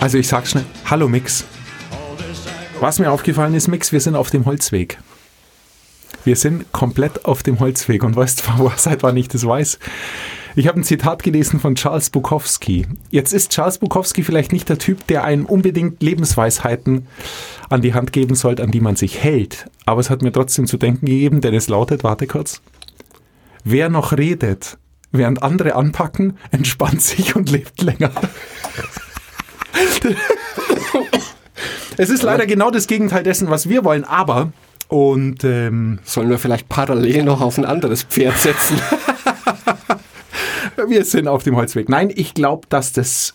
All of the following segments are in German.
Also ich sag schnell, hallo Mix. Was mir aufgefallen ist, Mix, wir sind auf dem Holzweg. Wir sind komplett auf dem Holzweg und weißt du, seit wann ich das weiß? Ich habe ein Zitat gelesen von Charles Bukowski. Jetzt ist Charles Bukowski vielleicht nicht der Typ, der einem unbedingt Lebensweisheiten an die Hand geben sollte, an die man sich hält. Aber es hat mir trotzdem zu denken gegeben, denn es lautet, warte kurz, wer noch redet, während andere anpacken, entspannt sich und lebt länger. es ist leider genau das Gegenteil dessen, was wir wollen, aber und ähm, Sollen wir vielleicht parallel noch auf ein anderes Pferd setzen? wir sind auf dem Holzweg. Nein, ich glaube, dass das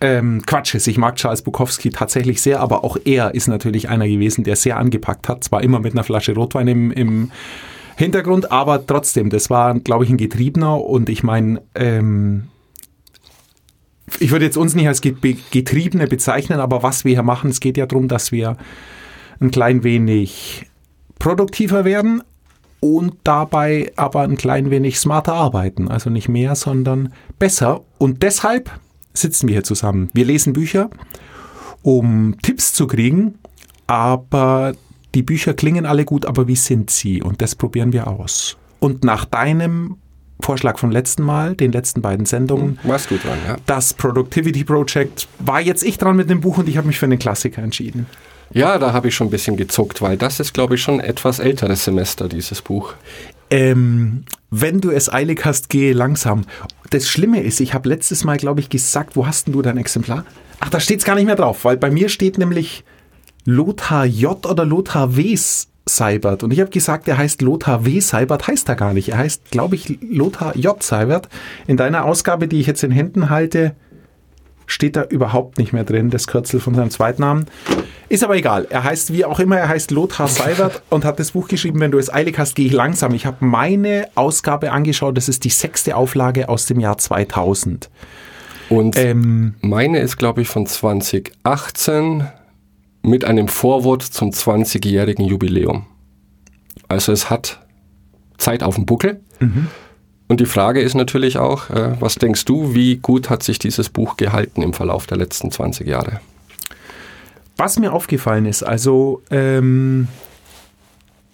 ähm, Quatsch ist. Ich mag Charles Bukowski tatsächlich sehr, aber auch er ist natürlich einer gewesen, der sehr angepackt hat. Zwar immer mit einer Flasche Rotwein im, im Hintergrund, aber trotzdem, das war, glaube ich, ein Getriebener und ich meine, ähm, ich würde jetzt uns nicht als Ge- Getriebene bezeichnen, aber was wir hier machen, es geht ja darum, dass wir ein klein wenig produktiver werden und dabei aber ein klein wenig smarter arbeiten. Also nicht mehr, sondern besser. Und deshalb sitzen wir hier zusammen. Wir lesen Bücher, um Tipps zu kriegen, aber die Bücher klingen alle gut, aber wie sind sie? Und das probieren wir aus. Und nach deinem Vorschlag vom letzten Mal, den letzten beiden Sendungen, Warst du dran, ja? das Productivity Project, war jetzt ich dran mit dem Buch und ich habe mich für einen Klassiker entschieden. Ja, da habe ich schon ein bisschen gezuckt, weil das ist, glaube ich, schon etwas älteres Semester, dieses Buch. Ähm, wenn du es eilig hast, gehe langsam. Das Schlimme ist, ich habe letztes Mal, glaube ich, gesagt, wo hast denn du dein Exemplar? Ach, da steht es gar nicht mehr drauf, weil bei mir steht nämlich Lothar J. oder Lothar W. Seibert. Und ich habe gesagt, er heißt Lothar W. Seibert, heißt er gar nicht. Er heißt, glaube ich, Lothar J. Seibert. In deiner Ausgabe, die ich jetzt in Händen halte, steht da überhaupt nicht mehr drin, das Kürzel von seinem Zweitnamen. Ist aber egal. Er heißt wie auch immer, er heißt Lothar Seibert und hat das Buch geschrieben, wenn du es eilig hast, gehe ich langsam. Ich habe meine Ausgabe angeschaut, das ist die sechste Auflage aus dem Jahr 2000. Und Ähm, meine ist, glaube ich, von 2018 mit einem Vorwort zum 20-jährigen Jubiläum. Also es hat Zeit auf dem Buckel. Und die Frage ist natürlich auch, äh, was denkst du, wie gut hat sich dieses Buch gehalten im Verlauf der letzten 20 Jahre? Was mir aufgefallen ist, also ähm,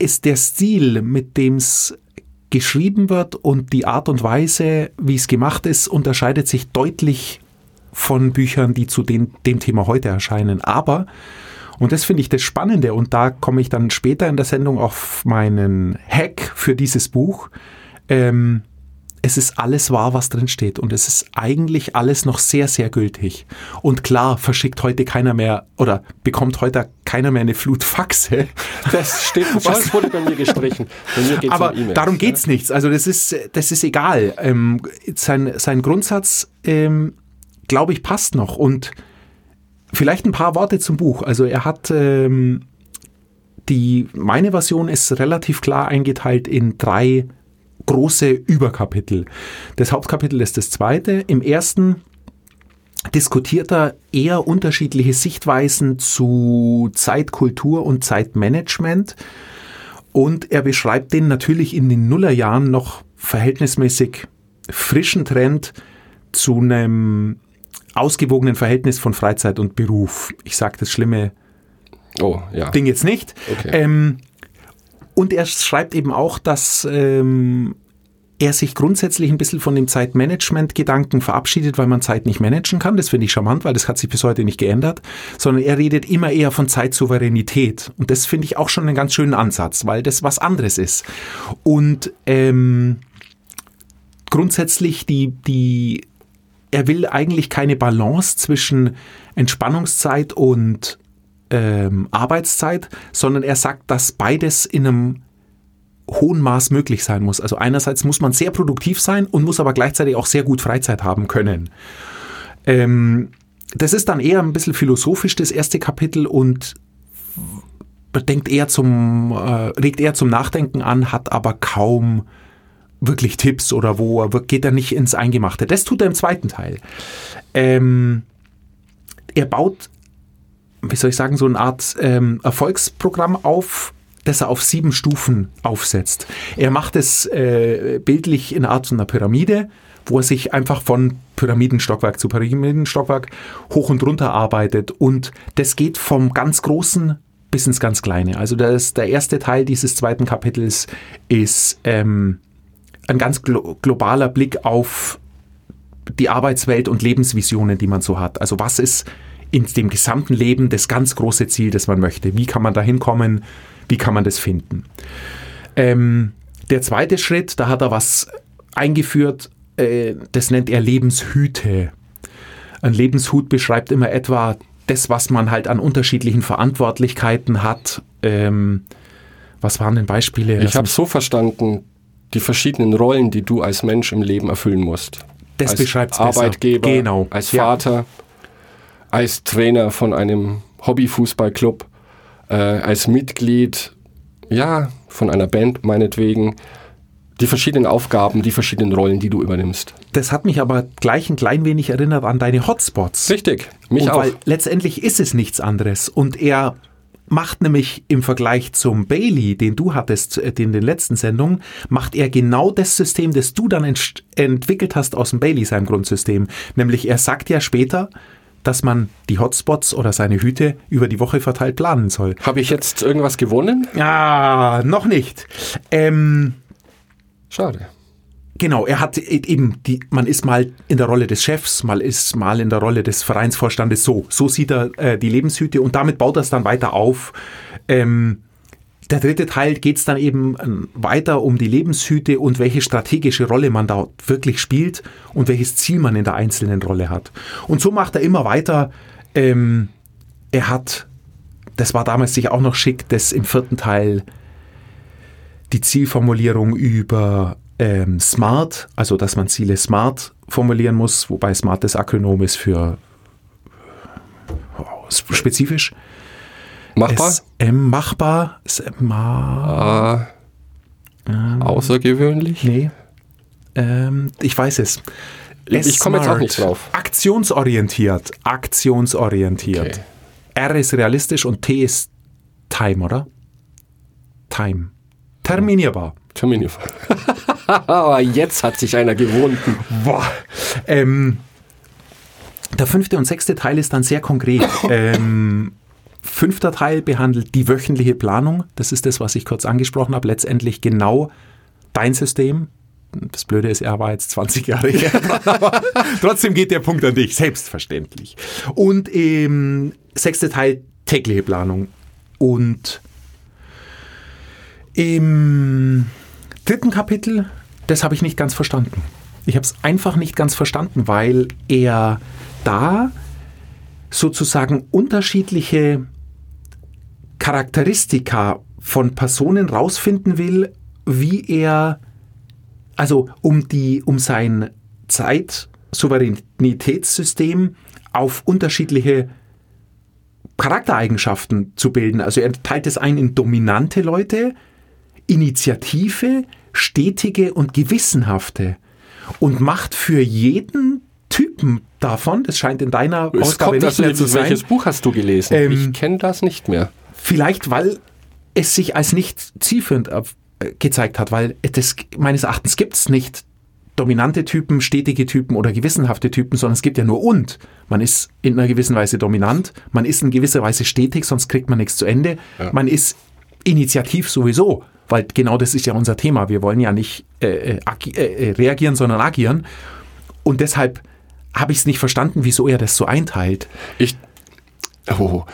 ist der Stil, mit dem es geschrieben wird und die Art und Weise, wie es gemacht ist, unterscheidet sich deutlich von Büchern, die zu den, dem Thema heute erscheinen. Aber, und das finde ich das Spannende, und da komme ich dann später in der Sendung auf meinen Hack für dieses Buch, ähm, es ist alles wahr, was drin steht. Und es ist eigentlich alles noch sehr, sehr gültig. Und klar, verschickt heute keiner mehr oder bekommt heute keiner mehr eine Flut Faxe. Das steht, das wurde bei mir gestrichen. Bei mir geht's Aber um E-Mails, darum ja. geht's nichts. Also das ist, das ist egal. Ähm, sein, sein Grundsatz, ähm, glaube ich, passt noch. Und vielleicht ein paar Worte zum Buch. Also er hat ähm, die, meine Version ist relativ klar eingeteilt in drei große Überkapitel. Das Hauptkapitel ist das zweite. Im ersten diskutiert er eher unterschiedliche Sichtweisen zu Zeitkultur und Zeitmanagement. Und er beschreibt den natürlich in den Nullerjahren noch verhältnismäßig frischen Trend zu einem ausgewogenen Verhältnis von Freizeit und Beruf. Ich sage das schlimme Oh, ja. Ding jetzt nicht. Okay. Ähm, und er schreibt eben auch, dass ähm, er sich grundsätzlich ein bisschen von dem Zeitmanagement-Gedanken verabschiedet, weil man Zeit nicht managen kann. Das finde ich charmant, weil das hat sich bis heute nicht geändert. Sondern er redet immer eher von Zeitsouveränität. Und das finde ich auch schon einen ganz schönen Ansatz, weil das was anderes ist. Und ähm, grundsätzlich die, die, er will eigentlich keine Balance zwischen Entspannungszeit und ähm, Arbeitszeit, sondern er sagt, dass beides in einem hohen Maß möglich sein muss. Also einerseits muss man sehr produktiv sein und muss aber gleichzeitig auch sehr gut Freizeit haben können. Ähm, das ist dann eher ein bisschen philosophisch, das erste Kapitel, und denkt eher zum, äh, regt eher zum Nachdenken an, hat aber kaum wirklich Tipps oder wo geht er nicht ins Eingemachte. Das tut er im zweiten Teil. Ähm, er baut, wie soll ich sagen, so eine Art ähm, Erfolgsprogramm auf, das er auf sieben Stufen aufsetzt. Er macht es äh, bildlich in Art einer Pyramide, wo er sich einfach von Pyramidenstockwerk zu Pyramidenstockwerk hoch und runter arbeitet. Und das geht vom ganz Großen bis ins ganz Kleine. Also das, der erste Teil dieses zweiten Kapitels ist ähm, ein ganz glo globaler Blick auf die Arbeitswelt und Lebensvisionen, die man so hat. Also was ist in dem gesamten Leben das ganz große Ziel, das man möchte? Wie kann man da hinkommen? Wie kann man das finden? Ähm, der zweite Schritt, da hat er was eingeführt, äh, das nennt er Lebenshüte. Ein Lebenshut beschreibt immer etwa das, was man halt an unterschiedlichen Verantwortlichkeiten hat. Ähm, was waren denn Beispiele? Ich habe so verstanden, die verschiedenen Rollen, die du als Mensch im Leben erfüllen musst. Das als beschreibt Arbeitgeber, genau. als Ja. Als Trainer von einem Hobbyfußballclub, äh, als Mitglied, ja, von einer Band meinetwegen. Die verschiedenen Aufgaben, die verschiedenen Rollen, die du übernimmst. Das hat mich aber gleich ein klein wenig erinnert an deine Hotspots. Richtig, mich und auch. Weil letztendlich ist es nichts anderes. Und er macht nämlich im Vergleich zum Bailey, den du hattest äh, in den letzten Sendungen, macht er genau das System, das du dann ent entwickelt hast aus dem Bailey, seinem Grundsystem. Nämlich er sagt ja später, dass man die Hotspots oder seine Hüte über die Woche verteilt planen soll. Habe ich jetzt irgendwas gewonnen? Ja, noch nicht. Ähm, Schade. Genau, er hat e- eben die, man ist mal in der Rolle des Chefs, mal ist mal in der Rolle des Vereinsvorstandes so. So sieht er äh, die Lebenshüte und damit baut er es dann weiter auf. Ähm, der dritte Teil geht es dann eben ähm, weiter um die Lebenshüte und welche strategische Rolle man da wirklich spielt und welches Ziel man in der einzelnen Rolle hat. Und so macht er immer weiter. Ähm, er hat, das war damals sicher auch noch schick, das im vierten Teil die Zielformulierung über ähm, SMART, also dass man Ziele SMART formulieren muss, wobei SMART das Akronym ist für oh, spezifisch. Machbar? SM machbar. SMA, Ah, außergewöhnlich? nee. Ähm, ich weiß es. Ich komme jetzt auch nicht drauf. Aktionsorientiert. Aktionsorientiert. Okay. R ist realistisch und T ist Time, oder? Time. Terminierbar. Terminier. Aber jetzt hat sich einer gewunden. Boah. Ähm, der fünfte und sechste Teil ist dann sehr konkret. ähm, fünfter Teil behandelt die wöchentliche Planung. Das ist das, was ich kurz angesprochen habe. Letztendlich genau dein System. Das Blöde ist, er war jetzt 20 Jahre her. Trotzdem geht der Punkt an dich, selbstverständlich. Und im sechste Teil tägliche Planung. Und im dritten Kapitel, das habe ich nicht ganz verstanden. Ich habe es einfach nicht ganz verstanden, weil er da sozusagen unterschiedliche Charakteristika von Personen rausfinden will, wie er, also um die, um sein Zeitsouveränitätssystem auf unterschiedliche Charaktereigenschaften zu bilden. Also er teilt es ein in dominante Leute, Initiative, stetige und gewissenhafte und macht für jeden Typen davon, das scheint in deiner Es Ausgabe kommt nicht mehr zu sein, welches Buch hast du gelesen? Ähm, ich kenne das nicht mehr. Vielleicht weil es sich als nicht zielführend äh, gezeigt hat, weil das meines Erachtens gibt es nicht dominante Typen, stetige Typen oder gewissenhafte Typen, sondern es gibt ja nur und. Man ist in einer gewissen Weise dominant, man ist in gewisser Weise stetig, sonst kriegt man nichts zu Ende. Man ist initiativ sowieso, weil genau das ist ja unser Thema. Wir wollen ja nicht äh, äh, äh, äh, reagieren, sondern agieren. Und deshalb habe ich es nicht verstanden, wieso er das so einteilt. Ich, oh,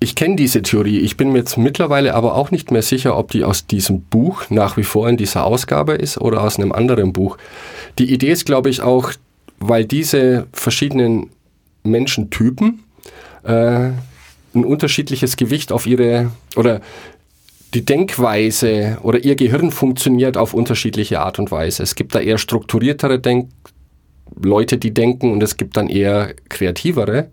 ich kenne diese Theorie. Ich bin mir jetzt mittlerweile aber auch nicht mehr sicher, ob die aus diesem Buch nach wie vor in dieser Ausgabe ist oder aus einem anderen Buch. Die Idee ist, glaube ich, auch, weil diese verschiedenen Menschentypen äh, ein unterschiedliches Gewicht auf ihre oder die Denkweise oder ihr Gehirn funktioniert auf unterschiedliche Art und Weise. Es gibt da eher strukturiertere Denk Leute, die denken und es gibt dann eher kreativere.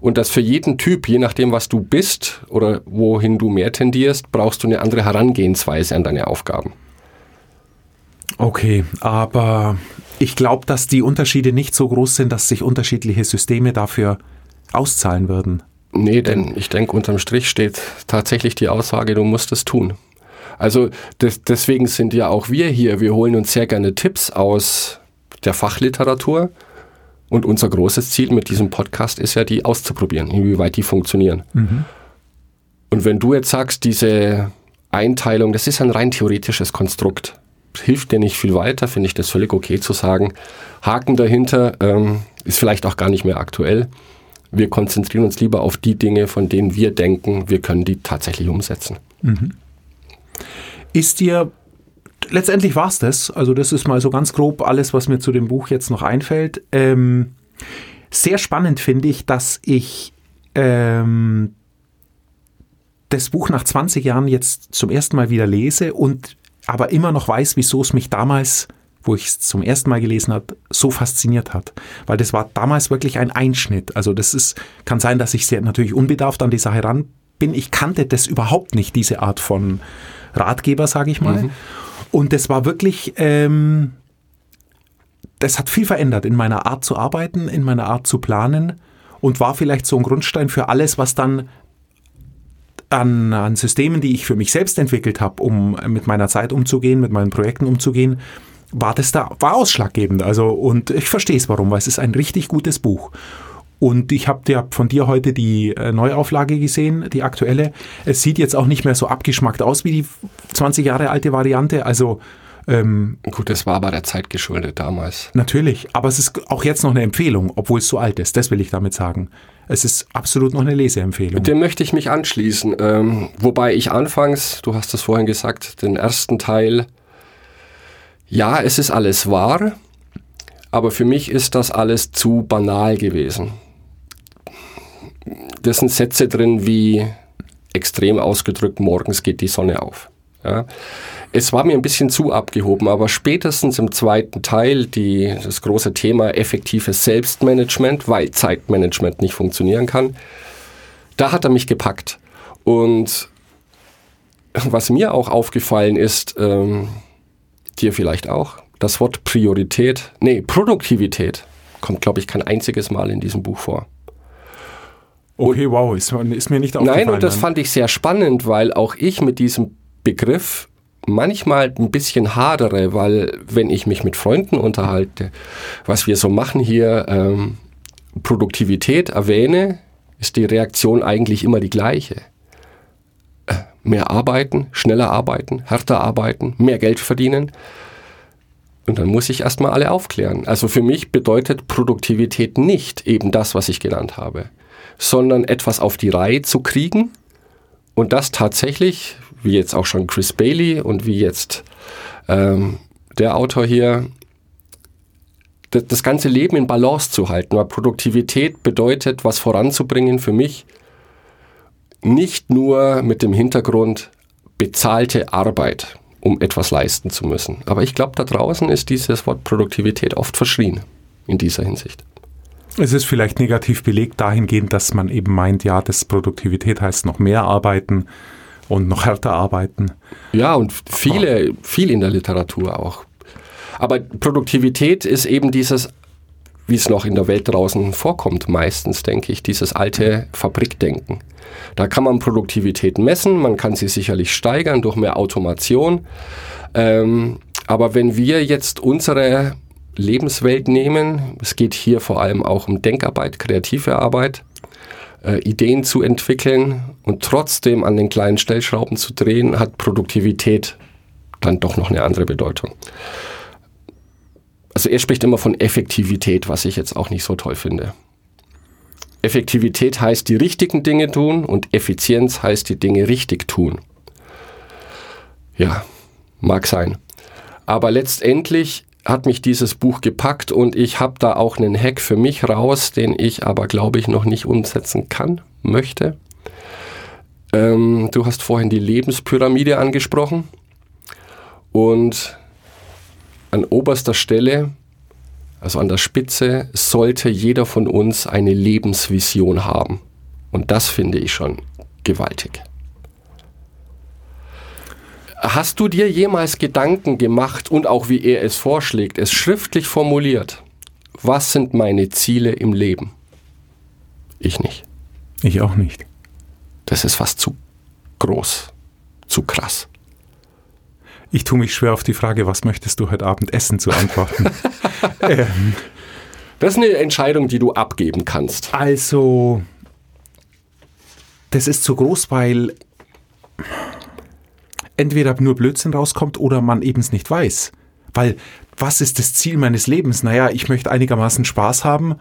Und dass für jeden Typ, je nachdem, was du bist oder wohin du mehr tendierst, brauchst du eine andere Herangehensweise an deine Aufgaben. Okay, aber ich glaube, dass die Unterschiede nicht so groß sind, dass sich unterschiedliche Systeme dafür auszahlen würden. Nee, denn ich denke, unterm Strich steht tatsächlich die Aussage, du musst es tun. Also des, deswegen sind ja auch wir hier. Wir holen uns sehr gerne Tipps aus der Fachliteratur. Und unser großes Ziel mit diesem Podcast ist ja, die auszuprobieren, inwieweit die funktionieren. Und wenn du jetzt sagst, diese Einteilung, das ist ein rein theoretisches Konstrukt, hilft dir nicht viel weiter, finde ich das völlig okay zu sagen. Haken dahinter ähm, ist vielleicht auch gar nicht mehr aktuell. Wir konzentrieren uns lieber auf die Dinge, von denen wir denken, wir können die tatsächlich umsetzen. Ist dir, letztendlich war es das, also das ist mal so ganz grob alles, was mir zu dem Buch jetzt noch einfällt. Ähm, sehr spannend finde ich, dass ich ähm, das Buch nach 20 Jahren jetzt zum ersten Mal wieder lese und aber immer noch weiß, wieso es mich damals, wo ich es zum ersten Mal gelesen habe, so fasziniert hat. Weil das war damals wirklich ein Einschnitt. Also das ist, kann sein, dass ich sehr natürlich unbedarft an die Sache ran bin. Ich kannte das überhaupt nicht, diese Art von Ratgeber, sage ich mal. Und das war wirklich, ähm, das hat viel verändert in meiner Art zu arbeiten, in meiner Art zu planen und war vielleicht so ein Grundstein für alles, was dann an, an Systemen, die ich für mich selbst entwickelt habe, um mit meiner Zeit umzugehen, mit meinen Projekten umzugehen, war das da, war ausschlaggebend. Also, und ich verstehe es warum, weil es ist ein richtig gutes Buch. Und ich habe ja von dir heute die äh, Neuauflage gesehen, die aktuelle. Es sieht jetzt auch nicht mehr so abgeschmackt aus wie die 20 Jahre alte Variante. Also ähm, Gut, das war aber der Zeit geschuldet damals. natürlich, aber es ist auch jetzt noch eine Empfehlung, obwohl es so alt ist. Das will ich damit sagen. Es ist absolut noch eine Leseempfehlung. Dem möchte ich mich anschließen. Ähm, wobei ich anfangs, du hast es vorhin gesagt, den ersten Teil, ja, es ist alles wahr, aber für mich ist das alles zu banal gewesen. Das sind Sätze drin wie extrem ausgedrückt, morgens geht die Sonne auf. Ja. Es war mir ein bisschen zu abgehoben, aber spätestens im zweiten Teil, die, das große Thema effektives Selbstmanagement, weil Zeitmanagement nicht funktionieren kann, da hat er mich gepackt. Und was mir auch aufgefallen ist, ähm, dir vielleicht auch, das Wort Priorität, nee, Produktivität kommt, glaube ich, kein einziges Mal in diesem Buch vor. Okay, wow, ist, ist mir nicht aufgefallen. Nein, und das fand ich sehr spannend, weil auch ich mit diesem Begriff manchmal ein bisschen hadere, weil wenn ich mich mit Freunden unterhalte, was wir so machen hier, ähm, Produktivität erwähne, ist die Reaktion eigentlich immer die gleiche. Äh, Mehr arbeiten, schneller arbeiten, härter arbeiten, mehr Geld verdienen. Und dann muss ich erstmal alle aufklären. Also für mich bedeutet Produktivität nicht eben das, was ich genannt habe, sondern etwas auf die Reihe zu kriegen und das tatsächlich, wie jetzt auch schon Chris Bailey und wie jetzt ähm, der Autor hier, das, das ganze Leben in Balance zu halten. Weil Produktivität bedeutet, was voranzubringen für mich, nicht nur mit dem Hintergrund bezahlte Arbeit, um etwas leisten zu müssen. Aber ich glaube, da draußen ist dieses Wort Produktivität oft verschrien in dieser Hinsicht. Es ist vielleicht negativ belegt dahingehend, dass man eben meint, ja, das Produktivität heißt noch mehr arbeiten und noch härter arbeiten. Ja, und viele, viel in der Literatur auch. Aber Produktivität ist eben dieses, wie es noch in der Welt draußen vorkommt, meistens, denke ich, dieses alte Fabrikdenken. Da kann man Produktivität messen, man kann sie sicherlich steigern durch mehr Automation. Ähm, aber wenn wir jetzt unsere Lebenswelt nehmen, es geht hier vor allem auch um Denkarbeit, kreative Arbeit, äh, Ideen zu entwickeln und trotzdem an den kleinen Stellschrauben zu drehen, hat Produktivität dann doch noch eine andere Bedeutung. Also er spricht immer von Effektivität, was ich jetzt auch nicht so toll finde. Effektivität heißt die richtigen Dinge tun und Effizienz heißt die Dinge richtig tun. Ja, mag sein. Aber letztendlich hat mich dieses Buch gepackt und ich habe da auch einen Hack für mich raus, den ich aber, glaube ich, noch nicht umsetzen kann, möchte. Ähm, du hast vorhin die Lebenspyramide angesprochen und an oberster Stelle, also an der Spitze, sollte jeder von uns eine Lebensvision haben. Und das finde ich schon gewaltig. Hast du dir jemals Gedanken gemacht und auch wie er es vorschlägt, es schriftlich formuliert? Was sind meine Ziele im Leben? Ich nicht. Ich auch nicht. Das ist fast zu groß, zu krass. Ich tue mich schwer auf die Frage, was möchtest du heute Abend essen, zu antworten. ähm, Das ist eine Entscheidung, die du abgeben kannst. also, das ist zu groß, weil entweder nur Blödsinn rauskommt oder man eben es nicht weiß. Weil, was ist das Ziel meines Lebens? Naja, ich möchte einigermaßen Spaß haben.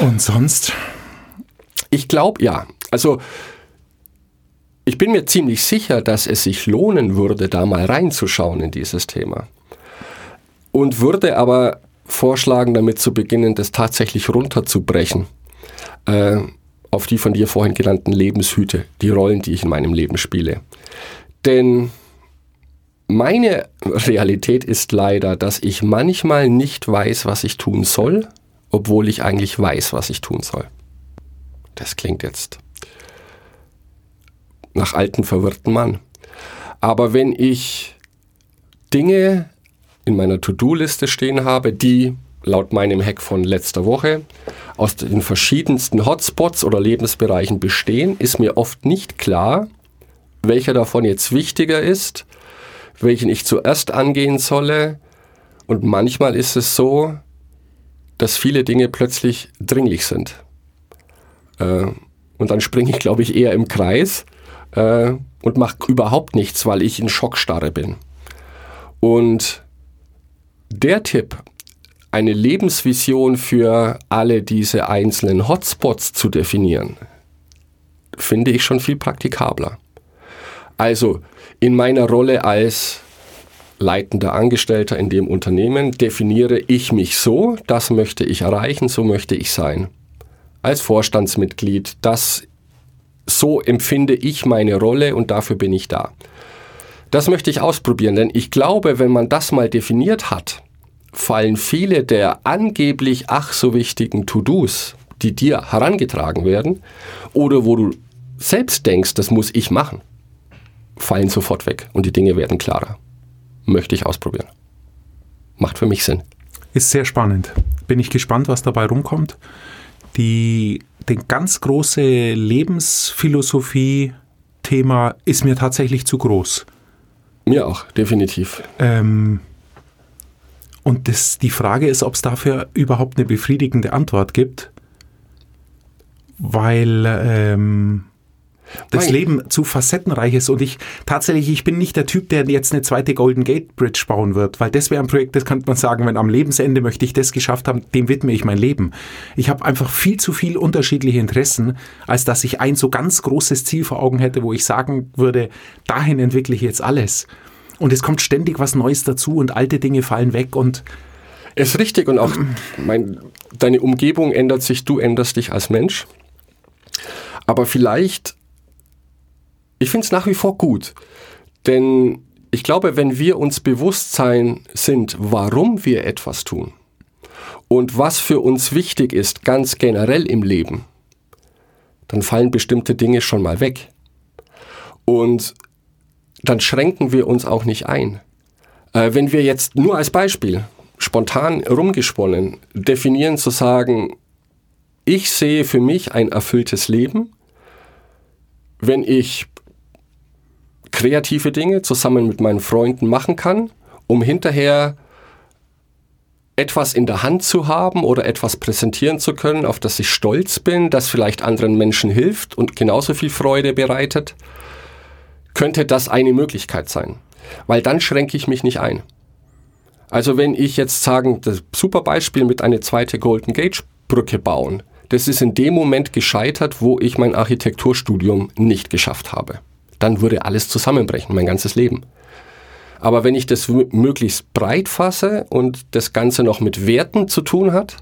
Und sonst? Ich glaube ja. Also ich bin mir ziemlich sicher, dass es sich lohnen würde, da mal reinzuschauen in dieses Thema. Und würde aber vorschlagen, damit zu beginnen, das tatsächlich runterzubrechen. Äh, auf die von dir vorhin genannten Lebenshüte, die Rollen, die ich in meinem Leben spiele. Denn meine Realität ist leider, dass ich manchmal nicht weiß, was ich tun soll, obwohl ich eigentlich weiß, was ich tun soll. Das klingt jetzt nach alten, verwirrten Mann. Aber wenn ich Dinge in meiner To-Do-Liste stehen habe, die laut meinem Hack von letzter Woche aus den verschiedensten Hotspots oder Lebensbereichen bestehen, ist mir oft nicht klar, welcher davon jetzt wichtiger ist, welchen ich zuerst angehen solle. Und manchmal ist es so, dass viele Dinge plötzlich dringlich sind. Äh, und dann springe ich, glaube ich, eher im Kreis äh, und mache überhaupt nichts, weil ich in Schockstarre bin. Und der Tipp, eine Lebensvision für alle diese einzelnen Hotspots zu definieren, finde ich schon viel praktikabler. Also in meiner Rolle als leitender Angestellter in dem Unternehmen definiere ich mich so, das möchte ich erreichen, so möchte ich sein. Als Vorstandsmitglied, das so empfinde ich meine Rolle und dafür bin ich da. Das möchte ich ausprobieren, denn ich glaube, wenn man das mal definiert hat, fallen viele der angeblich ach so wichtigen To-Dos, die dir herangetragen werden, oder wo du selbst denkst, das muss ich machen, fallen sofort weg und die Dinge werden klarer. Möchte ich ausprobieren. Macht für mich Sinn. Ist sehr spannend. Bin ich gespannt, was dabei rumkommt. Die, den ganz große Lebensphilosophie-Thema ist mir tatsächlich zu groß. Mir auch, definitiv. Ähm, und das, die Frage ist, ob es dafür überhaupt eine befriedigende Antwort gibt, weil ähm, das Mein- Leben zu facettenreich ist und ich tatsächlich, ich bin nicht der Typ, der jetzt eine zweite Golden Gate Bridge bauen wird, weil das wäre ein Projekt, das könnte man sagen, wenn am Lebensende möchte ich das geschafft haben, dem widme ich mein Leben. Ich habe einfach viel zu viel unterschiedliche Interessen, als dass ich ein so ganz großes Ziel vor Augen hätte, wo ich sagen würde, dahin entwickle ich jetzt alles. Und es kommt ständig was Neues dazu und alte Dinge fallen weg und Ist richtig und auch mein, deine Umgebung ändert sich, du änderst dich als Mensch. Aber vielleicht, ich finde es nach wie vor gut, denn ich glaube, wenn wir uns bewusst sein sind, warum wir etwas tun und was für uns wichtig ist, ganz generell im Leben, dann fallen bestimmte Dinge schon mal weg. Und dann schränken wir uns auch nicht ein. Äh, wenn wir jetzt nur als Beispiel spontan rumgesponnen definieren zu sagen, ich sehe für mich ein erfülltes Leben, wenn ich kreative Dinge zusammen mit meinen Freunden machen kann, um hinterher etwas in der Hand zu haben oder etwas präsentieren zu können, auf das ich stolz bin, das vielleicht anderen Menschen hilft und genauso viel Freude bereitet, könnte das eine Möglichkeit sein. Weil dann schränke ich mich nicht ein. Also wenn ich jetzt sagen, das super Beispiel mit eine zweite Golden Gate Brücke bauen, das ist in dem Moment gescheitert, wo ich mein Architekturstudium nicht geschafft habe. Dann würde alles zusammenbrechen, mein ganzes Leben. Aber wenn ich das möglichst breit fasse und das Ganze noch mit Werten zu tun hat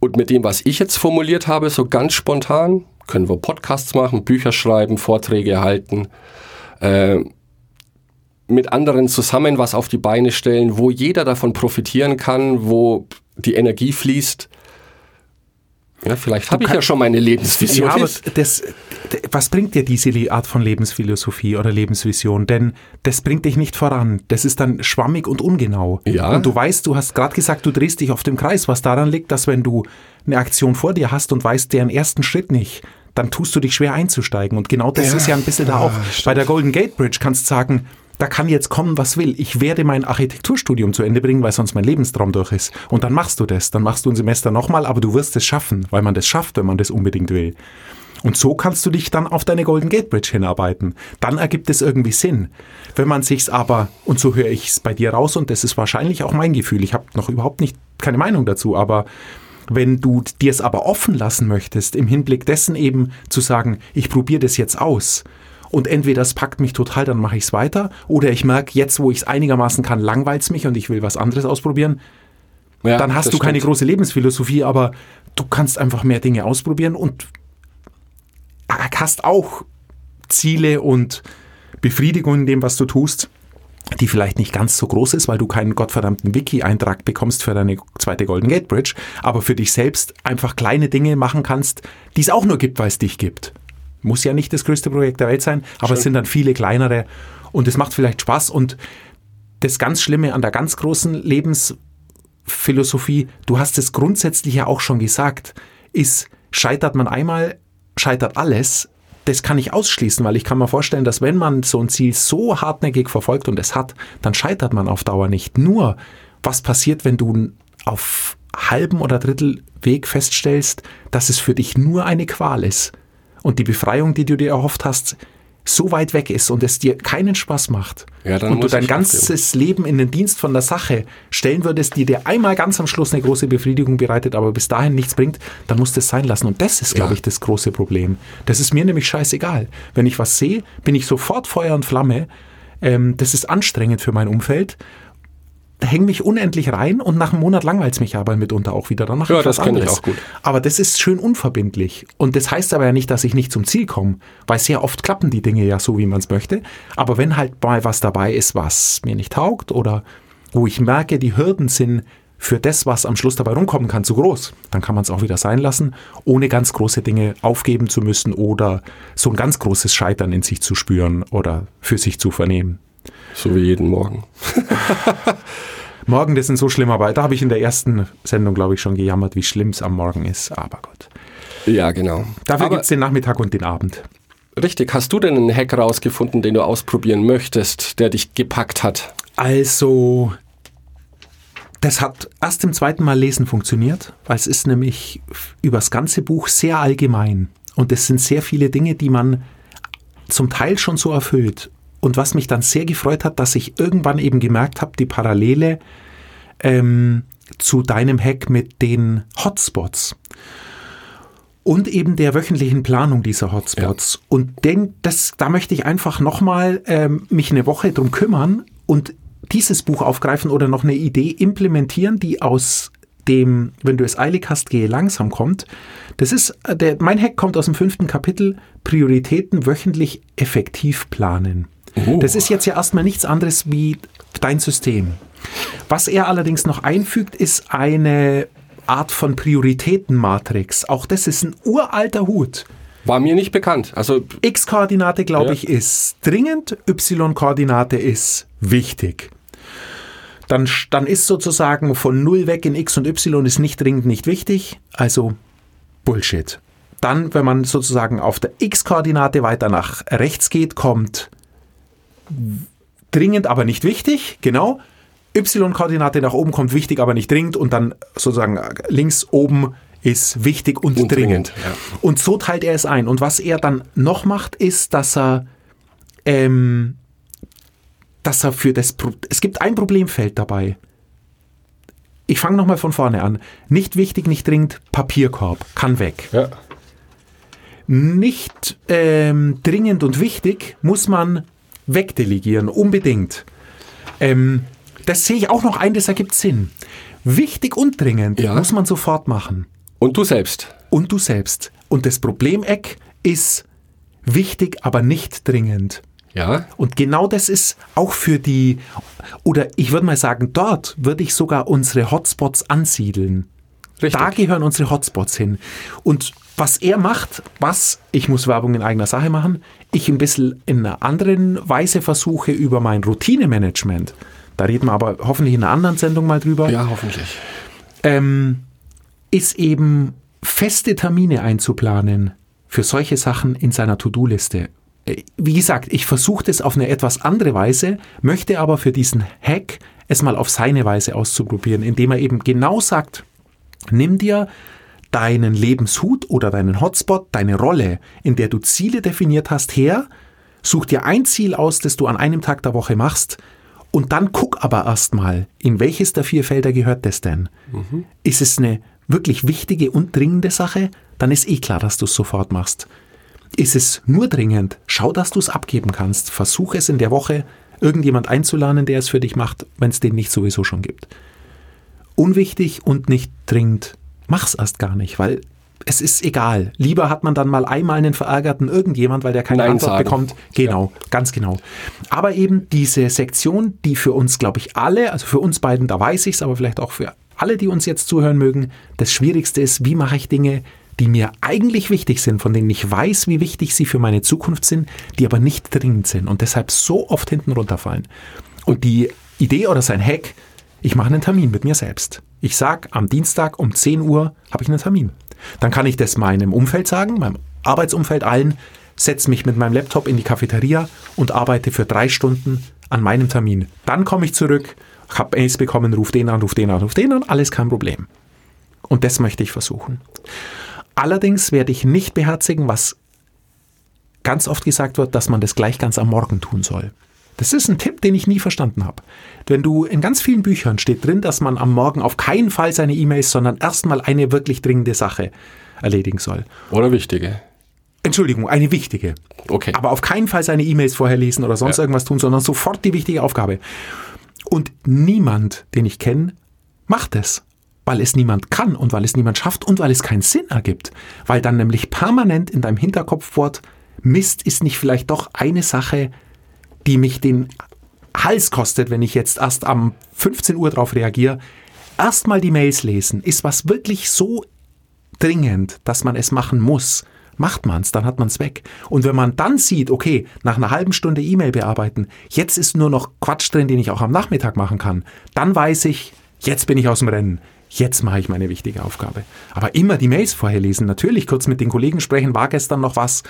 und mit dem, was ich jetzt formuliert habe, so ganz spontan, können wir Podcasts machen, Bücher schreiben, Vorträge halten, äh, mit anderen zusammen was auf die Beine stellen, wo jeder davon profitieren kann, wo die Energie fließt, Ja, vielleicht habe ich ja schon meine Lebensvision. Ja, aber das, was bringt dir diese Art von Lebensphilosophie oder Lebensvision? Denn das bringt dich nicht voran. Das ist dann schwammig und ungenau. Ja. Und du weißt, du hast gerade gesagt, du drehst dich auf dem Kreis, was daran liegt, dass wenn du eine Aktion vor dir hast und weißt deren ersten Schritt nicht, dann tust du dich schwer einzusteigen. Und genau das Ja. ist ja ein bisschen da Ja, auch. stimmt. Bei der Golden Gate Bridge kannst du sagen, da kann jetzt kommen, was will. Ich werde mein Architekturstudium zu Ende bringen, weil sonst mein Lebenstraum durch ist. Und dann machst du das. Dann machst du ein Semester nochmal, aber du wirst es schaffen, weil man das schafft, wenn man das unbedingt will. Und so kannst du dich dann auf deine Golden Gate Bridge hinarbeiten. Dann ergibt es irgendwie Sinn. Wenn man sich's aber, und so höre ich es bei dir raus, und das ist wahrscheinlich auch mein Gefühl, ich habe noch überhaupt nicht keine Meinung dazu, aber wenn du dir es aber offen lassen möchtest, im Hinblick dessen eben zu sagen, ich probiere das jetzt aus und entweder es packt mich total, dann mache ich es weiter, oder ich merke, jetzt wo ich es einigermaßen kann, langweilt es mich und ich will was anderes ausprobieren, Ja, dann hast du keine stimmt. große Lebensphilosophie, aber du kannst einfach mehr Dinge ausprobieren und hast auch Ziele und Befriedigung in dem, was du tust, die vielleicht nicht ganz so groß ist, weil du keinen gottverdammten Wiki-Eintrag bekommst für deine zweite Golden Gate Bridge, aber für dich selbst einfach kleine Dinge machen kannst, die es auch nur gibt, weil es dich gibt. Muss ja nicht das größte Projekt der Welt sein, aber es sind dann viele kleinere und es macht vielleicht Spaß und das ganz Schlimme an der ganz großen Lebensphilosophie, du hast es grundsätzlich ja auch schon gesagt, ist, scheitert man einmal, scheitert alles. Das kann ich ausschließen, weil ich kann mir vorstellen, dass wenn man so ein Ziel so hartnäckig verfolgt und es hat, dann scheitert man auf Dauer nicht. Nur, was passiert, wenn du auf halbem oder Drittel Weg feststellst, dass es für dich nur eine Qual ist und die Befreiung, die du dir erhofft hast, so weit weg ist und es dir keinen Spaß macht Ja, und du dein ganzes Leben in den Dienst von der Sache stellen würdest, die dir einmal ganz am Schluss eine große Befriedigung bereitet, aber bis dahin nichts bringt, dann musst du es sein lassen. Und das ist, glaube Ja. ich, das große Problem. Das ist mir nämlich scheißegal. Wenn ich was sehe, bin ich sofort Feuer und Flamme. Ähm, das ist anstrengend für mein Umfeld. Häng mich unendlich rein und nach einem Monat langweilt es mich aber mitunter auch wieder. Dann mache Ja, ich was das kenn ich auch gut. Aber das ist schön unverbindlich. Und das heißt aber ja nicht, dass ich nicht zum Ziel komme, weil sehr oft klappen die Dinge ja so, wie man es möchte. Aber wenn halt mal was dabei ist, was mir nicht taugt oder wo ich merke, die Hürden sind für das, was am Schluss dabei rumkommen kann, zu groß, dann kann man es auch wieder sein lassen, ohne ganz große Dinge aufgeben zu müssen oder so ein ganz großes Scheitern in sich zu spüren oder für sich zu vernehmen. So wie jeden Morgen. Morgen, das sind so schlimm, aber da habe ich in der ersten Sendung, glaube ich, schon gejammert, wie schlimm es am Morgen ist. Aber gut. Ja, genau. Dafür gibt es den Nachmittag und den Abend. richtig, hast du denn einen Hack rausgefunden, den du ausprobieren möchtest, der dich gepackt hat? Also, das hat erst im zweiten Mal lesen funktioniert, weil es ist nämlich übers ganze Buch sehr allgemein. Und es sind sehr viele Dinge, die man zum Teil schon so erfüllt. Und was mich dann sehr gefreut hat, dass ich irgendwann eben gemerkt habe, die Parallele ähm, zu deinem Hack mit den Hotspots und eben der wöchentlichen Planung dieser Hotspots. Und denk, das, da möchte ich einfach nochmal ähm, mich eine Woche drum kümmern und dieses Buch aufgreifen oder noch eine Idee implementieren, die aus dem, wenn du es eilig hast, gehe langsam kommt. Das ist, äh, der, mein Hack kommt aus dem fünften Kapitel, Prioritäten wöchentlich effektiv planen. Oh. Das ist jetzt ja erstmal nichts anderes wie dein System. Was er allerdings noch einfügt, ist eine Art von Prioritätenmatrix. Auch das ist ein uralter Hut. War mir nicht bekannt. Also, X-Koordinate, glaube Ja. ich, ist dringend, Y-Koordinate ist wichtig. Dann, dann ist sozusagen von 0 weg in X und Y ist nicht dringend nicht wichtig, also Bullshit. Dann, wenn man sozusagen auf der X-Koordinate weiter nach rechts geht, kommt dringend, aber nicht wichtig, genau. Y-Koordinate nach oben kommt wichtig, aber nicht dringend und dann sozusagen links oben ist wichtig und, Und dringend. dringend, ja. Und so teilt er es ein. Und was er dann noch macht, ist, dass er, ähm, dass er für das, Pro es gibt ein Problemfeld dabei. Ich fange nochmal von vorne an. Nicht wichtig, nicht dringend, Papierkorb, kann weg. ja. Nicht ähm, dringend und wichtig muss man wegdelegieren, unbedingt. Ähm, das sehe ich auch noch ein, das ergibt Sinn. Wichtig und dringend Ja. muss man sofort machen. Und du selbst. Und du selbst. Und das Problemeck ist wichtig, aber nicht dringend. Ja. Und genau das ist auch für die, oder ich würde mal sagen, dort würde ich sogar unsere Hotspots ansiedeln. Richtig. Da gehören unsere Hotspots hin. Und was er macht, was, ich muss Werbung in eigener Sache machen, ich ein bisschen in einer anderen Weise versuche über mein Routinemanagement, da reden wir aber hoffentlich in einer anderen Sendung mal drüber, Ja, hoffentlich. ähm, ist eben feste Termine einzuplanen für solche Sachen in seiner To-Do-Liste. Äh, Wie gesagt, ich versuche das auf eine etwas andere Weise, möchte aber für diesen Hack es mal auf seine Weise auszuprobieren, indem er eben genau sagt, nimm dir deinen Lebenshut oder deinen Hotspot, deine Rolle, in der du Ziele definiert hast, her, such dir ein Ziel aus, das du an einem Tag der Woche machst und dann guck aber erstmal, in welches der vier Felder gehört das denn? Ist es eine wirklich wichtige und dringende Sache? Dann ist eh klar, dass du es sofort machst. Ist es nur dringend? Schau, dass du es abgeben kannst. Versuch es in der Woche, irgendjemand einzuladen, der es für dich macht, wenn es den nicht sowieso schon gibt. Unwichtig und nicht dringend, mach's erst gar nicht, weil es ist egal. Lieber hat man dann mal einmal einen verärgerten irgendjemand, weil der keine Nein Antwort sagen. bekommt. Genau, ganz genau. Aber eben diese Sektion, die für uns, glaube ich, alle, also für uns beiden, da weiß ich's, aber vielleicht auch für alle, die uns jetzt zuhören mögen, das Schwierigste ist, wie mache ich Dinge, die mir eigentlich wichtig sind, von denen ich weiß, wie wichtig sie für meine Zukunft sind, die aber nicht dringend sind und deshalb so oft hinten runterfallen. Und die Idee oder sein Hack, ich mache einen Termin mit mir selbst. Ich sag, am Dienstag um 10 Uhr habe ich einen Termin. Dann kann ich das meinem Umfeld sagen, meinem Arbeitsumfeld allen, setze mich mit meinem Laptop in die Cafeteria und arbeite für drei Stunden an meinem Termin. Dann komme ich zurück, habe Mails bekommen, ruf den an, ruf den an, ruf den an, alles kein Problem. Und das möchte ich versuchen. Allerdings werde ich nicht beherzigen, was ganz oft gesagt wird, dass man das gleich ganz am Morgen tun soll. Das ist ein Tipp, den ich nie verstanden habe. Wenn du in ganz vielen Büchern steht drin, dass man am Morgen auf keinen Fall seine E-Mails, sondern erstmal eine wirklich dringende Sache erledigen soll. Oder wichtige. Entschuldigung, eine wichtige. Okay. Aber auf keinen Fall seine E-Mails vorher lesen oder sonst Ja. irgendwas tun, sondern sofort die wichtige Aufgabe. Und niemand, den ich kenne, macht es. Weil es niemand kann und weil es niemand schafft und weil es keinen Sinn ergibt. Weil dann nämlich permanent in deinem Hinterkopf wird, Mist ist nicht vielleicht doch eine Sache, die mich den Hals kostet, wenn ich jetzt erst am 15 Uhr drauf reagiere. Erstmal die Mails lesen. Ist was wirklich so dringend, dass man es machen muss, macht man es, dann hat man es weg. Und wenn man dann sieht, okay, nach einer halben Stunde E-Mail bearbeiten, jetzt ist nur noch Quatsch drin, den ich auch am Nachmittag machen kann, dann weiß ich, jetzt bin ich aus dem Rennen. Jetzt mache ich meine wichtige Aufgabe. Aber immer die Mails vorher lesen, natürlich kurz mit den Kollegen sprechen, war gestern noch was.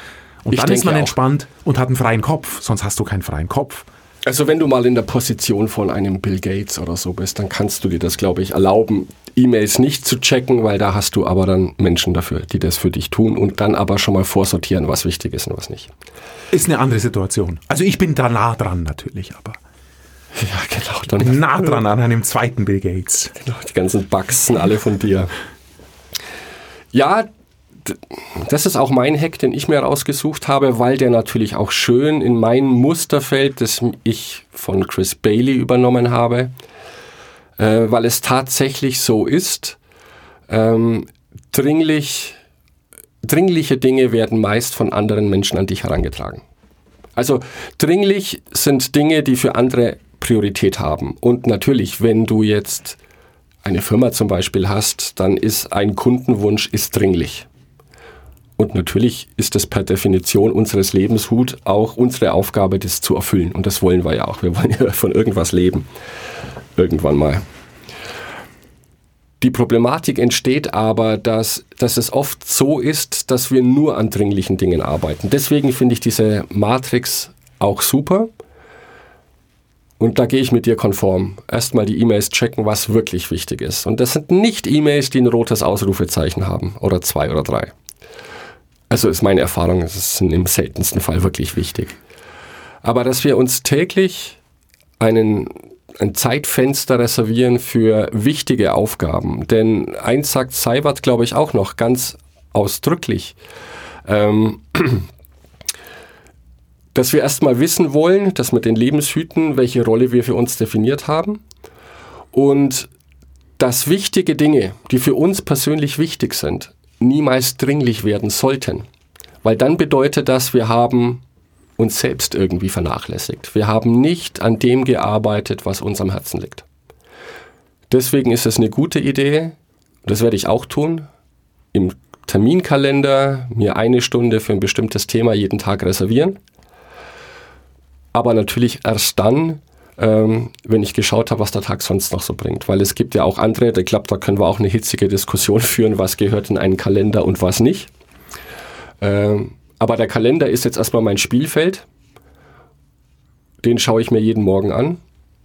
Und Ich dann ist man auch. entspannt und hat einen freien Kopf, sonst hast du keinen freien Kopf. Also wenn du mal in der Position von einem Bill Gates oder so bist, dann kannst du dir das, glaube ich, erlauben, E-Mails nicht zu checken, weil da hast du aber dann Menschen dafür, die das für dich tun und dann aber schon mal vorsortieren, was wichtig ist und was nicht. Ist eine andere Situation. Also ich bin da nah dran natürlich, aber Ja, genau. Dann nah dran an einem zweiten Bill Gates. Die ganzen Bugs sind alle von dir. Ja, das ist auch mein Hack, den ich mir rausgesucht habe, weil der natürlich auch schön in mein Muster fällt, das ich von Chris Bailey übernommen habe, äh, weil es tatsächlich so ist, ähm, dringlich, dringliche Dinge werden meist von anderen Menschen an dich herangetragen. Also dringlich sind Dinge, die für andere Priorität haben. Und natürlich, wenn du jetzt eine Firma zum Beispiel hast, dann ist ein Kundenwunsch ist dringlich. Und natürlich ist es per Definition unseres Lebenshut auch unsere Aufgabe, das zu erfüllen. Und das wollen wir ja auch. Wir wollen ja von irgendwas leben. Irgendwann mal. Die Problematik entsteht aber, dass, dass es oft so ist, dass wir nur an dringlichen Dingen arbeiten. Deswegen finde ich diese Matrix auch super. Und da gehe ich mit dir konform. Erstmal die E-Mails checken, was wirklich wichtig ist. Und das sind nicht E-Mails, die ein rotes Ausrufezeichen haben oder zwei oder drei. Also ist meine Erfahrung, es ist im seltensten Fall wirklich wichtig. Aber dass wir uns täglich einen, ein Zeitfenster reservieren für wichtige Aufgaben. Denn eins sagt Seibert, glaube ich, auch noch ganz ausdrücklich. Ähm, dass wir erstmal wissen wollen, dass mit den Lebenshüten, welche Rolle wir für uns definiert haben. Und dass wichtige Dinge, die für uns persönlich wichtig sind, niemals dringlich werden sollten. Weil dann bedeutet das, wir haben uns selbst irgendwie vernachlässigt. Wir haben nicht an dem gearbeitet, was uns am Herzen liegt. Deswegen ist es eine gute Idee, Das werde ich auch tun. Im Terminkalender mir eine Stunde für ein bestimmtes Thema jeden Tag reservieren. Aber natürlich erst dann, ähm, wenn ich geschaut habe, was der Tag sonst noch so bringt. Weil es gibt ja auch andere, ich glaube, da können wir auch eine hitzige Diskussion führen, was gehört in einen Kalender und was nicht. Ähm, aber der Kalender ist jetzt erstmal mein Spielfeld. Den schaue ich mir jeden Morgen an.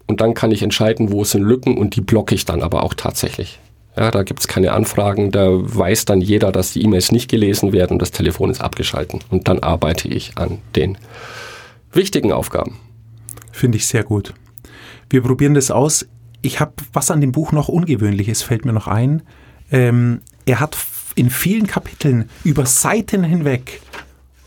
Und dann kann ich entscheiden, wo sind Lücken und die blocke ich dann aber auch tatsächlich. Ja, da gibt es keine Anfragen, da weiß dann jeder, dass die E-Mails nicht gelesen werden und das Telefon ist abgeschalten. Und dann arbeite ich an den wichtigen Aufgaben. Finde ich sehr gut. Wir probieren das aus. Ich habe was an dem Buch noch Ungewöhnliches, fällt mir noch ein. Ähm, er hat in vielen Kapiteln über Seiten hinweg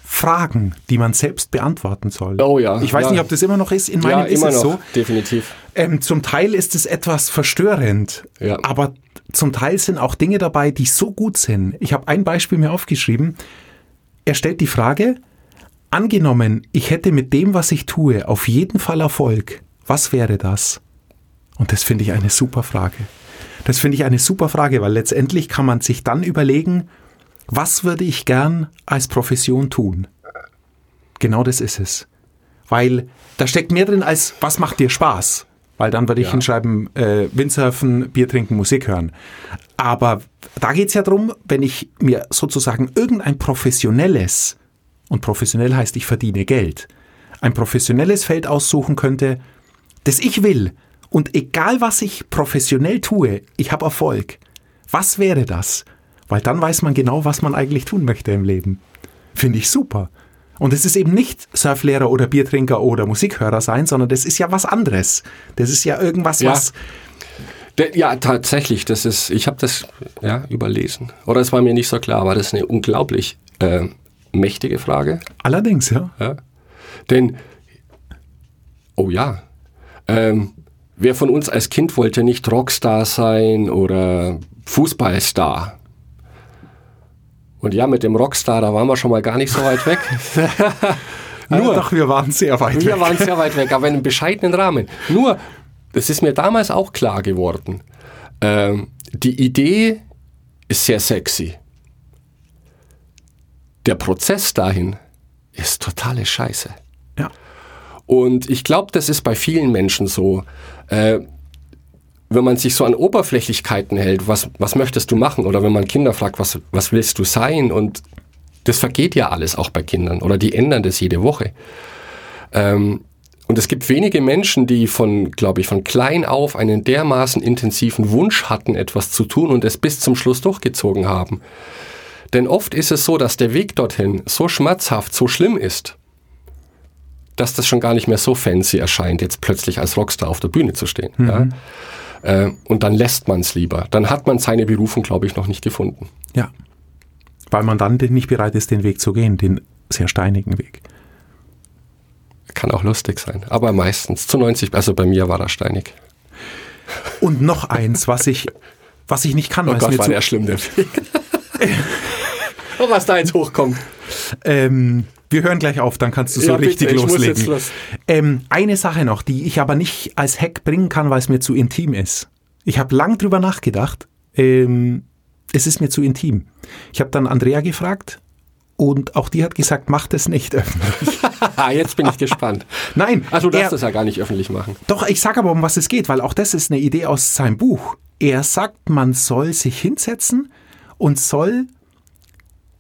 Fragen, die man selbst beantworten soll. Oh ja, Ich weiß ja. nicht, ob das immer noch ist. In meinem ja, ist es noch, so. definitiv. Ähm, zum Teil ist es etwas verstörend, Ja. aber zum Teil sind auch Dinge dabei, die so gut sind. Ich habe ein Beispiel mir aufgeschrieben. Er stellt die Frage, angenommen, ich hätte mit dem, was ich tue, auf jeden Fall Erfolg. Was wäre das? Und das finde ich eine super Frage. Das finde ich eine super Frage, weil letztendlich kann man sich dann überlegen, was würde ich gern als Profession tun? Genau das ist es. Weil da steckt mehr drin als, was macht dir Spaß? Weil dann würde ich Ja. hinschreiben, äh, Windsurfen, Bier trinken, Musik hören. Aber da geht es ja drum, wenn ich mir sozusagen irgendein professionelles, und professionell heißt, ich verdiene Geld, ein professionelles Feld aussuchen könnte, das ich will. Und egal was ich professionell tue, ich habe Erfolg. Was wäre das? Weil dann weiß man genau, was man eigentlich tun möchte im Leben. Finde ich super. Und es ist eben nicht Surflehrer oder Biertrinker oder Musikhörer sein, sondern das ist ja was anderes. Das ist ja irgendwas, Ja. was. Ja, tatsächlich, das ist, ich habe das ja, überlesen. Oder es war mir nicht so klar, aber das ist eine unglaublich äh, mächtige Frage. Allerdings, ja. Ja? Denn, oh ja, ähm, wer von uns als Kind wollte nicht Rockstar sein oder Fußballstar? Und ja, mit dem Rockstar, da waren wir schon mal gar nicht so weit weg. Nur. Doch, wir waren sehr weit Wir weg. waren sehr weit weg, aber in einem bescheidenen Rahmen. Nur, das ist mir damals auch klar geworden. Ähm, die Idee ist sehr sexy. Der Prozess dahin ist totale Scheiße. Ja. Und ich glaube, das ist bei vielen Menschen so. Äh, wenn man sich so an Oberflächlichkeiten hält, was, was möchtest du machen? Oder wenn man Kinder fragt, was, was willst du sein? Und das vergeht ja alles auch bei Kindern. Oder die ändern das jede Woche. Ähm, und es gibt wenige Menschen, die von, glaube ich, von klein auf einen dermaßen intensiven Wunsch hatten, etwas zu tun und es bis zum Schluss durchgezogen haben. Denn oft ist es so, dass der Weg dorthin so schmerzhaft, so schlimm ist, dass das schon gar nicht mehr so fancy erscheint, jetzt plötzlich als Rockstar auf der Bühne zu stehen. Ja? Äh, und dann lässt man es lieber. Dann hat man seine Berufung, glaube ich, noch nicht gefunden. Ja. Weil man dann nicht bereit ist, den Weg zu gehen, den sehr steinigen Weg. Kann auch lustig sein. Aber meistens zu 90, also bei mir war das steinig. Und noch eins, was ich, was ich nicht kann, Oh Gott, mir war der schlimm, der Weg. oh, was da jetzt hochkommt. Ähm, wir hören gleich auf, dann kannst du so Ja, bitte, richtig ich muss loslegen. los. Ähm, eine Sache noch, die ich aber nicht als Hack bringen kann, weil es mir zu intim ist. Ich habe lang drüber nachgedacht. Ähm, es ist mir zu intim. Ich habe dann Andrea gefragt und auch die hat gesagt, mach das nicht öffentlich. Ah, jetzt bin ich gespannt. Nein, Also du darfst er- das ja gar nicht öffentlich machen. Doch, ich sage aber, um was es geht, weil auch das ist eine Idee aus seinem Buch. Er sagt, man soll sich hinsetzen und soll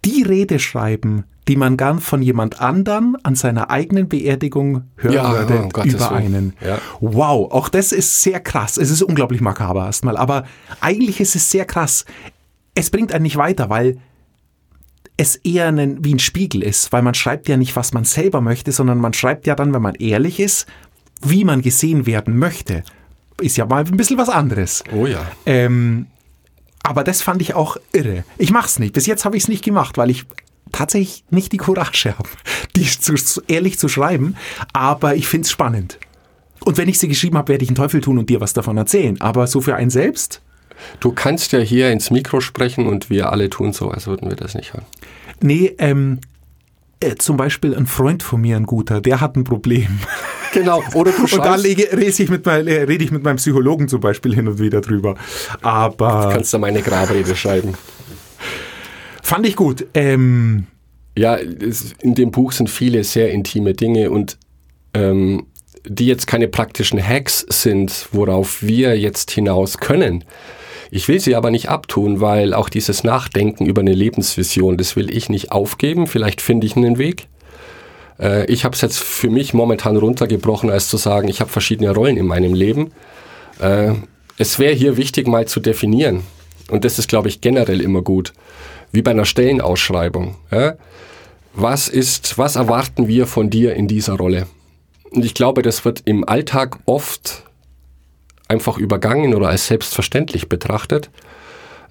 die Rede schreiben, die man gern von jemand anderen an seiner eigenen Beerdigung hören Ja, würde um Gottes über einen. Ja. Wow, auch das ist sehr krass. Es ist unglaublich makaber erstmal, aber eigentlich ist es sehr krass. Es bringt einen nicht weiter, weil es eher ein, wie ein Spiegel ist, weil man schreibt ja nicht, was man selber möchte, sondern man schreibt ja dann, wenn man ehrlich ist, wie man gesehen werden möchte. Ist ja mal ein bisschen was anderes. Oh ja. Ähm, aber das fand ich auch irre. Ich mach's nicht. Bis jetzt habe ich es nicht gemacht, weil ich tatsächlich nicht die Courage habe, die zu, zu, ehrlich zu schreiben. Aber ich find's spannend. Und wenn ich sie geschrieben habe, werde ich einen Teufel tun und dir was davon erzählen. Aber so für einen selbst? Du kannst ja hier ins Mikro sprechen und wir alle tun so, als würden wir das nicht hören. Nee, ähm, äh, zum Beispiel ein Freund von mir, ein guter, der hat ein Problem. Genau. Oder du Und da lege, rede, ich mit mein, äh, rede ich mit meinem Psychologen zum Beispiel hin und wieder drüber. Aber kannst du meine Grabrede schreiben. Fand ich gut. Ähm, Ja, in dem Buch sind viele sehr intime Dinge und ähm, die jetzt keine praktischen Hacks sind, worauf wir jetzt hinaus können. Ich will sie aber nicht abtun, weil auch dieses Nachdenken über eine Lebensvision, das will ich nicht aufgeben. Vielleicht finde ich einen Weg. Äh, ich habe es jetzt für mich momentan runtergebrochen, als zu sagen, ich habe verschiedene Rollen in meinem Leben. Äh, es wäre hier wichtig, mal zu definieren. Und das ist, glaube ich, generell immer gut. Wie bei einer Stellenausschreibung. Ja? Was ist, was erwarten wir von dir in dieser Rolle? Und ich glaube, das wird im Alltag oft einfach übergangen oder als selbstverständlich betrachtet.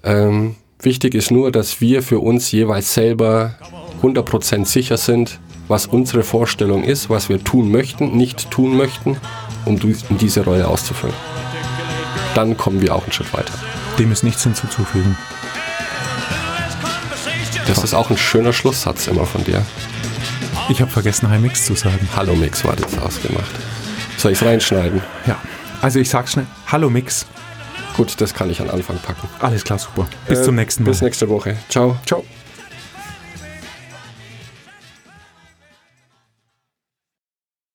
Ähm, wichtig ist nur, dass wir für uns jeweils selber 100% sicher sind, was unsere Vorstellung ist, was wir tun möchten, nicht tun möchten, um diese Rolle auszufüllen. Dann kommen wir auch einen Schritt weiter. dem ist nichts hinzuzufügen. Das ist auch ein schöner Schlusssatz immer von dir. Ich habe vergessen, Hi Mix zu sagen. Hallo Mix war das ausgemacht. Soll ich es reinschneiden? Ja. Also ich sag schnell, Hallo Mix. Gut, das kann ich an Anfang packen. Alles klar, super. Bis Äh, zum nächsten Mal. Bis nächste Woche. Ciao. Ciao.